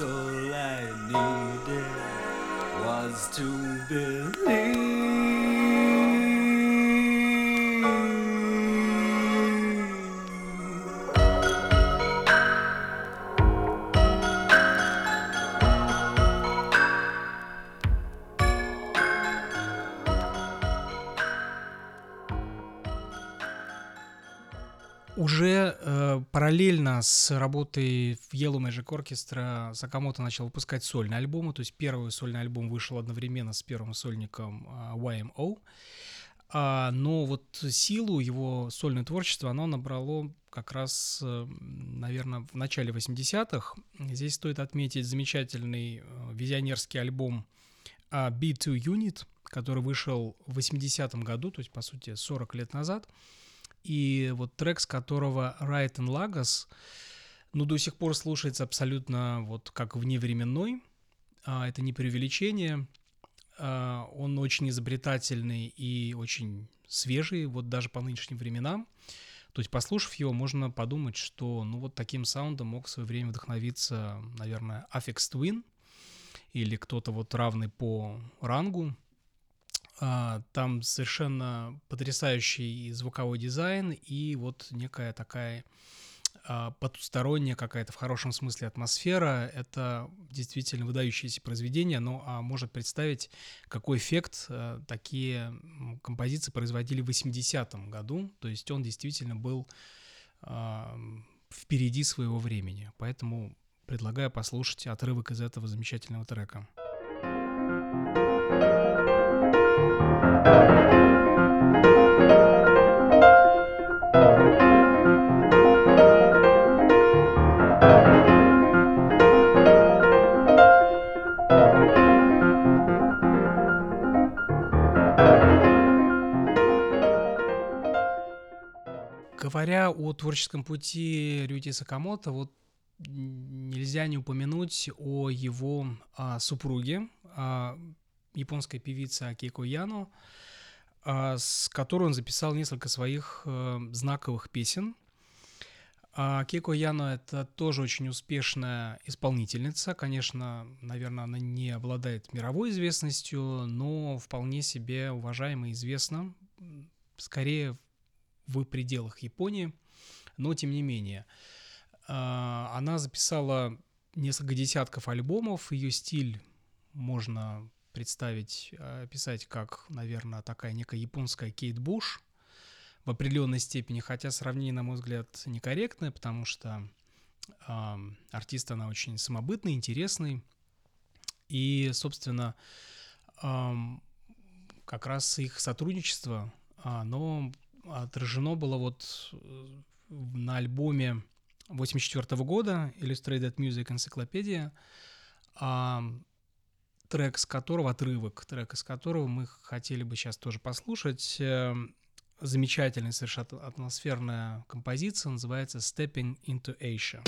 all I needed was to believe. Параллельно с работой в Yellow Magic Orchestra Сакамото начал выпускать сольные альбомы, то есть первый сольный альбом вышел одновременно с первым сольником э, YMO, А, но вот силу его сольное творчество, оно набрало как раз, наверное, в начале 80-х. Здесь стоит отметить замечательный э, визионерский альбом а, B2 Unit, который вышел в 80-м году, то есть, по сути, 40 лет назад. И вот трек, с которого Right and Lagos, ну, до сих пор слушается абсолютно вот как вневременной. А, это не преувеличение. А, он очень изобретательный и очень свежий, вот даже по нынешним временам. То есть, послушав его, можно подумать, что ну вот таким саундом мог в свое время вдохновиться, наверное, Affix Twin или кто-то вот равный по рангу. А, там совершенно потрясающий звуковой дизайн и вот некая такая а, потусторонняя какая-то в хорошем смысле атмосфера. Это действительно выдающееся произведение, но а, может представить, какой эффект а, такие композиции производили в 80-м году. То есть он действительно был впереди своего времени. Поэтому предлагаю послушать отрывок из этого замечательного трека. Говоря о творческом пути Рюти Сакамото, вот нельзя не упомянуть о его а, супруге, а, японской певице Акико Яно, а, с которой он записал несколько своих а, знаковых песен. А Кеко Яно — это тоже очень успешная исполнительница. Конечно, наверное, она не обладает мировой известностью, но вполне себе уважаема и известна. Скорее, в пределах Японии, но тем не менее. Она записала несколько десятков альбомов, ее стиль можно представить, описать как, наверное, такая некая японская Кейт Буш в определенной степени, хотя сравнение, на мой взгляд, некорректное, потому что э, артист она очень самобытный, интересный, и, собственно, э, как раз их сотрудничество, оно отражено было вот на альбоме 84 года Illustrated Music Encyclopedia, а, трек с которого, отрывок трека с которого мы хотели бы сейчас тоже послушать. Замечательная совершенно атмосферная композиция, называется Stepping into Asia.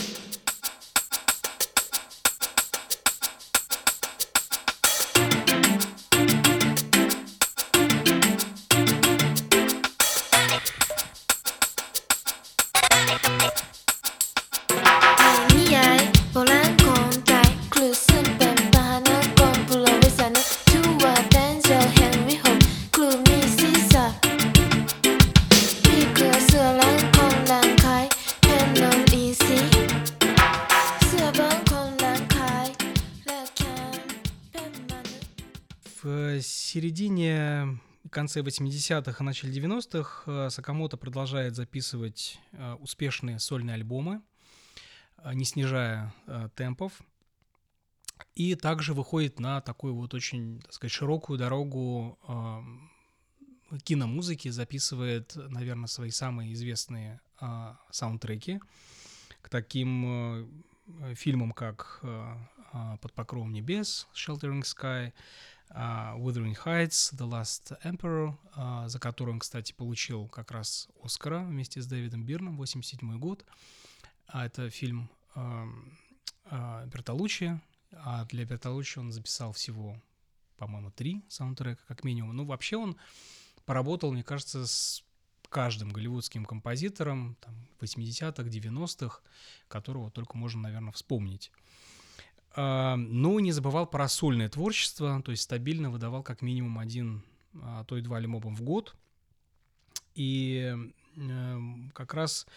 Конце 80-х и начале 90-х Сакамото продолжает записывать успешные сольные альбомы, не снижая темпов. И также выходит на такую вот очень, так сказать, широкую дорогу киномузыки, записывает, наверное, свои самые известные саундтреки к таким фильмам, как «Под покровом небес», «Sheltering Sky», Uh, Wuthering Heights, The Last Emperor, uh, за которую он, кстати, получил как раз Оскара вместе с Дэвидом Бирном, 87 год. А это фильм Бертолуччи, а для Бертолуччи он записал всего, по-моему, три саундтрека, как минимум. Ну, вообще он поработал, мне кажется, с каждым голливудским композитором там, 80-х, 90-х, которого только можно, наверное, вспомнить. А, но не забывал про сольное творчество, то есть стабильно выдавал как минимум один, а то и два альбома в год. И эм, как раз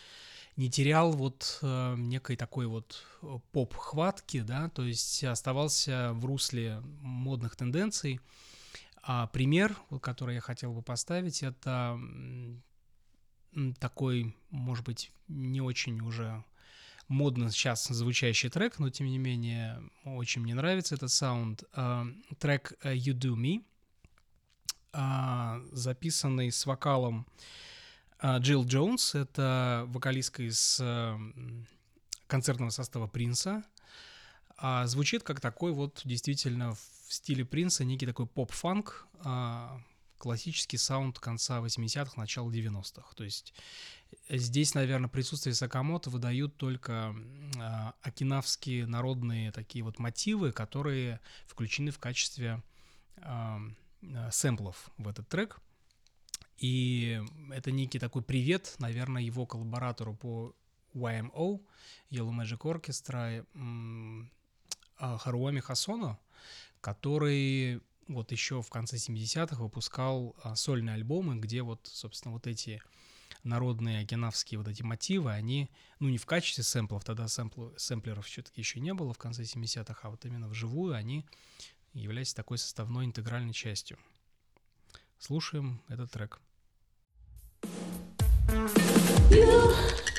не терял вот э, некой такой вот э, поп-хватки, да, то есть оставался в русле модных тенденций. А пример, который я хотел бы поставить, это такой, может быть, не очень уже модно сейчас звучащий трек, но тем не менее очень мне нравится этот саунд. Э, трек You Do Me, э, записанный с вокалом а, Джилл Джонс — это вокалистка из э, концертного состава Принца. А звучит как такой вот действительно в стиле Принца некий такой поп-фанк, а, классический саунд конца 80-х, начала 90-х. То есть здесь, наверное, присутствие Сакамото выдают только а, окинавские народные такие вот мотивы, которые включены в качестве сэмплов в этот трек — и это некий такой привет, наверное, его коллаборатору по YMO, Yellow Magic Orchestra, Харуами Хасону, который вот еще в конце 70-х выпускал а, сольные альбомы, где вот, собственно, вот эти народные окинавские вот эти мотивы, они, ну, не в качестве сэмплов, тогда сэмплу, сэмплеров все-таки еще не было в конце 70-х, а вот именно вживую они являются такой составной интегральной частью. Слушаем этот трек. You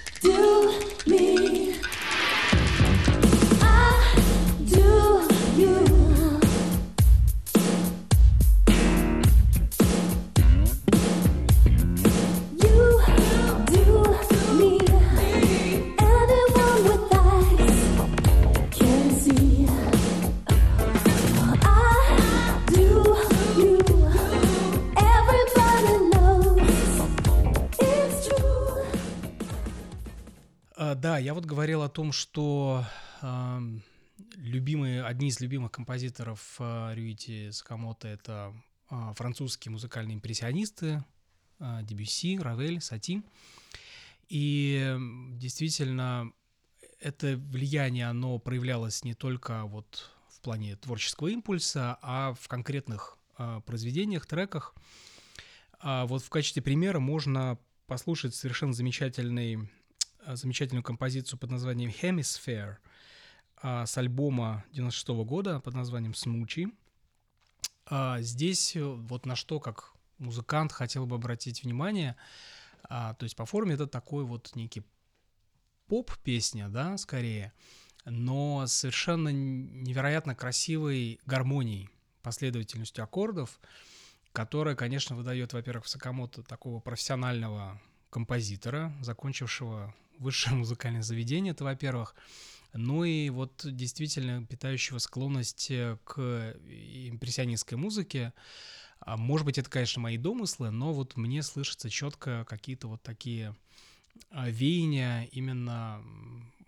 Да, я вот говорил о том, что э, любимые, одни из любимых композиторов э, Рюити Сакамото — это э, французские музыкальные импрессионисты э, Дебюсси, Равель, Сати. И действительно, это влияние, оно проявлялось не только вот в плане творческого импульса, а в конкретных э, произведениях, треках. А вот в качестве примера можно послушать совершенно замечательный замечательную композицию под названием Hemisphere а, с альбома 96 -го года под названием Смучи. А, здесь э, вот на что как музыкант хотел бы обратить внимание, а, то есть по форме это такой вот некий поп-песня, да, скорее, но совершенно невероятно красивой гармонией, последовательностью аккордов, которая, конечно, выдает, во-первых, Сакамото такого профессионального композитора, закончившего высшее *laughs* музыкальное заведение, это во-первых. Ну и вот действительно питающего склонность э, к импрессионистской музыке. А, может быть, это, конечно, мои домыслы, но вот мне слышатся четко какие-то вот такие а, веяния именно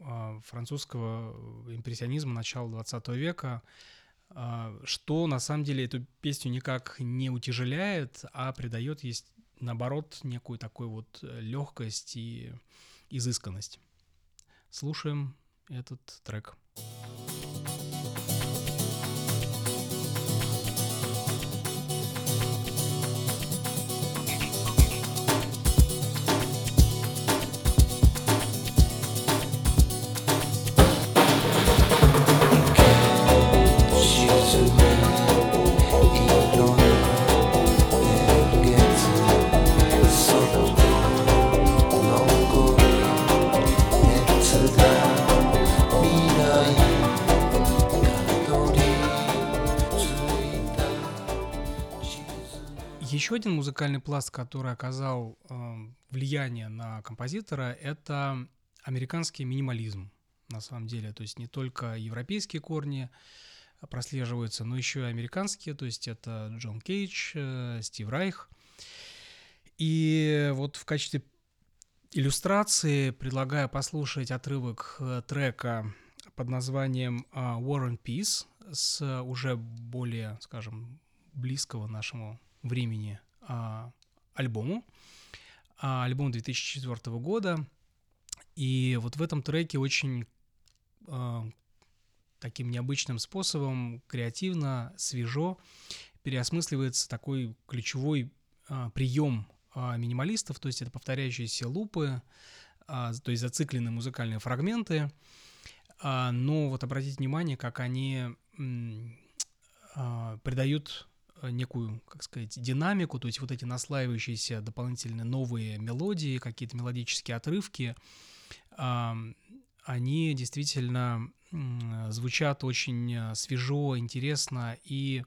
а, французского импрессионизма начала 20 века, что на самом деле эту песню никак не утяжеляет, а придает, есть наоборот, некую такую вот э, легкость и изысканность. Слушаем этот трек. Еще один музыкальный пласт, который оказал э, влияние на композитора, это американский минимализм, на самом деле. То есть не только европейские корни прослеживаются, но еще и американские. То есть это Джон Кейдж, э, Стив Райх. И вот в качестве иллюстрации предлагаю послушать отрывок э, трека под названием а, War and Peace с уже более, скажем, близкого нашему времени а, альбому. А, альбом 2004 года. И вот в этом треке очень а, таким необычным способом, креативно, свежо переосмысливается такой ключевой а, прием а, минималистов, то есть это повторяющиеся лупы, а, то есть зацикленные музыкальные фрагменты. А, но вот обратите внимание, как они а, придают некую, как сказать, динамику, то есть вот эти наслаивающиеся дополнительные новые мелодии, какие-то мелодические отрывки, они действительно звучат очень а, свежо, интересно и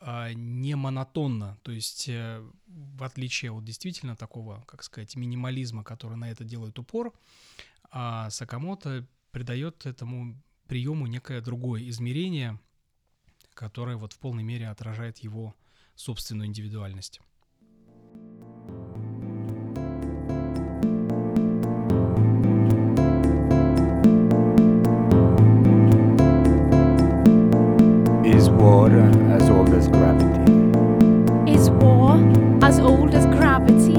а, не монотонно, то есть э, в отличие от действительно такого, как сказать, минимализма, который на это делает упор, а Сакамото придает этому приему некое другое измерение, которое вот в полной мере отражает его собственную индивидуальность. Is water as old as gravity? Is war as old as gravity?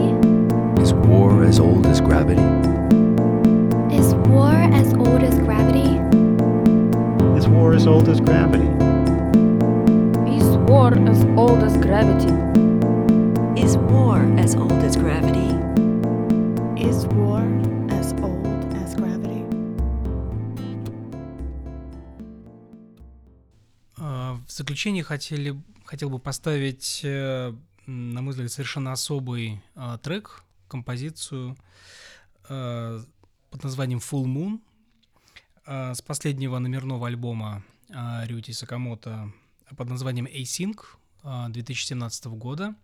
Is war as old as gravity? Is war as old as gravity? Is war as old as gravity? Is war as old as gravity? Is war as old as gravity? Is war as old as gravity? В заключение хотели, хотел бы поставить, э, на мой взгляд, совершенно особый а, трек, композицию э, под названием Full Moon а, с последнего номерного альбома Рюти Сакамото под названием Async а, 2017 года.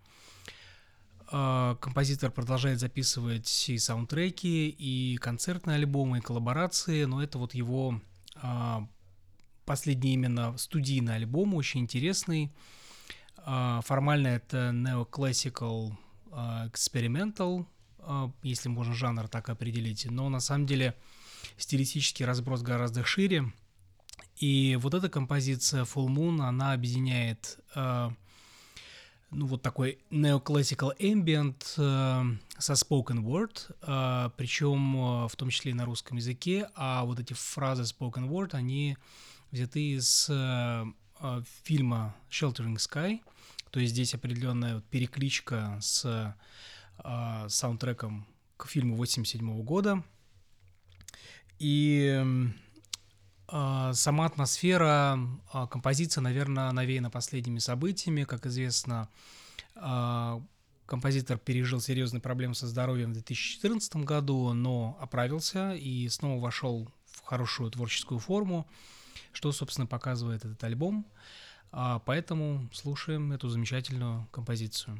А, Композитор продолжает записывать и саундтреки, и концертные альбомы, и коллаборации, но это вот его а, последний именно студийный альбом, очень интересный. А, Формально это neoclassical а, experimental, а, если можно жанр так определить, но на самом деле стилистический разброс гораздо шире. И вот эта композиция Full Moon, она объединяет а, ну, вот такой neoclassical ambient э, со spoken word, э, причем э, в том числе и на русском языке, а вот эти фразы spoken word, они взяты из э, э, фильма Sheltering Sky, то есть здесь определенная вот перекличка с э, саундтреком к фильму 87 года. И Сама атмосфера, а, композиция, наверное, навеяна последними событиями. Как известно, а, композитор пережил серьезные проблемы со здоровьем в 2014 году, но оправился и снова вошел в хорошую творческую форму, что, собственно, показывает этот альбом. А, Поэтому слушаем эту замечательную композицию.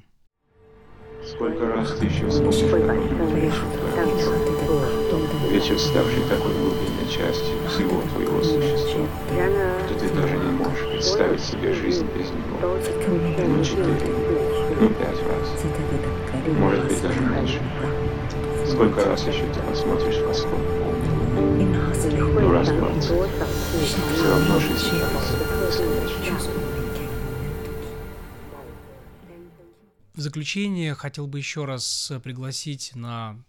Сколько раз ты еще вспомнишь, как он? Вечер, ставший такой глубинной частью всего твоего существа, что ты даже не можешь представить себе жизнь без него. Ну, четыре, ну, пять раз. Может быть, даже меньше. Сколько раз еще ты посмотришь в восход полной луны? Ну, раз двадцать. Все равно жизнь кажется бесконечной. Заключение хотел бы еще раз пригласить на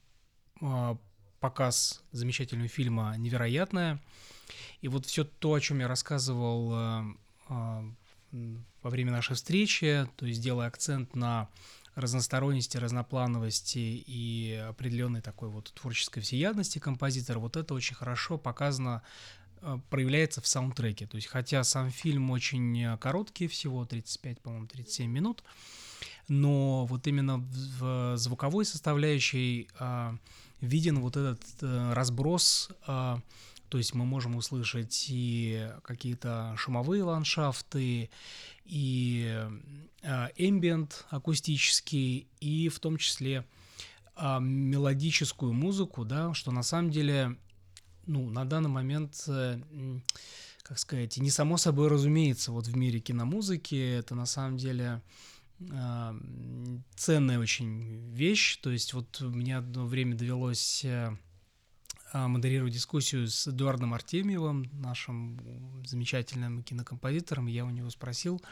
а, показ замечательного фильма «Невероятное». И вот все то, о чем я рассказывал а, а, во время нашей встречи, то есть делая акцент на разносторонности, разноплановости и определенной такой вот творческой всеядности композитора, вот это очень хорошо показано а, проявляется в саундтреке. То есть, хотя сам фильм очень короткий, всего 35, по-моему, 37 минут, но вот именно в звуковой составляющей а, виден вот этот э, разброс, а, то есть мы можем услышать и какие-то шумовые ландшафты, и а, эмбиент акустический, и в том числе а, мелодическую музыку, да, что на самом деле, ну, на данный момент, э, как сказать, не само собой разумеется вот в мире киномузыки, это на самом деле а, ценная очень вещь. То есть вот мне одно время довелось э, а, модерирую дискуссию с Эдуардом Артемьевым, нашим замечательным кинокомпозитором. Я у него спросил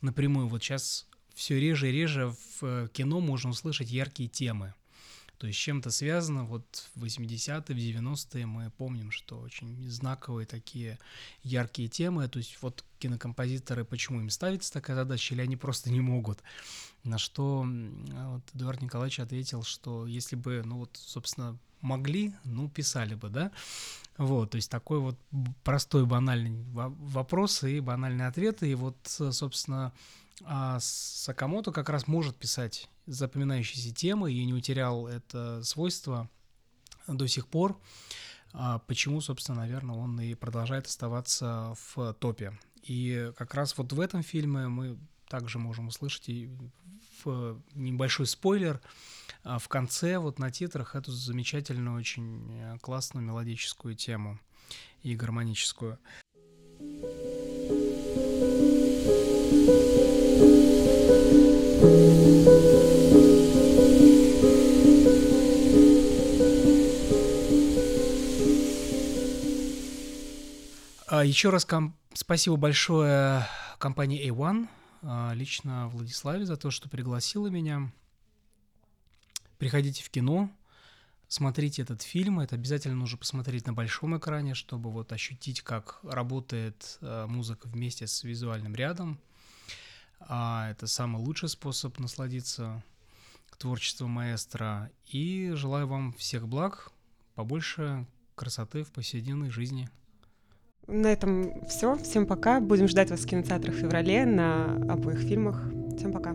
напрямую, вот сейчас все реже и реже в э, кино можно услышать яркие темы. То есть чем-то связано, вот в 80-е, в 90-е мы помним, что очень знаковые такие яркие темы, то есть вот кинокомпозиторы, почему им ставится такая задача, или они просто не могут. На что вот Эдуард Николаевич ответил, что если бы, ну вот, собственно, могли, ну, писали бы, да, вот, то есть такой вот простой банальный вопрос и банальный ответ, и вот, собственно, а Сакамото как раз может писать запоминающиеся темы и не утерял это свойство до сих пор. А почему, собственно, наверное, он и продолжает оставаться в топе. И как раз вот в этом фильме мы также можем услышать и в небольшой спойлер а в конце вот на титрах эту замечательную очень э, классную мелодическую тему и гармоническую. Еще раз ком- спасибо большое компании A1, а, лично Владиславе за то, что пригласила меня. Приходите в кино, смотрите этот фильм. Это обязательно нужно посмотреть на большом экране, чтобы вот ощутить, как работает э, музыка вместе с визуальным рядом. А это самый лучший способ насладиться творчеством маэстро. И желаю вам всех благ, побольше красоты в повседневной жизни. На этом все. Всем пока. Будем ждать вас в кинотеатрах в феврале на обоих фильмах. Всем пока.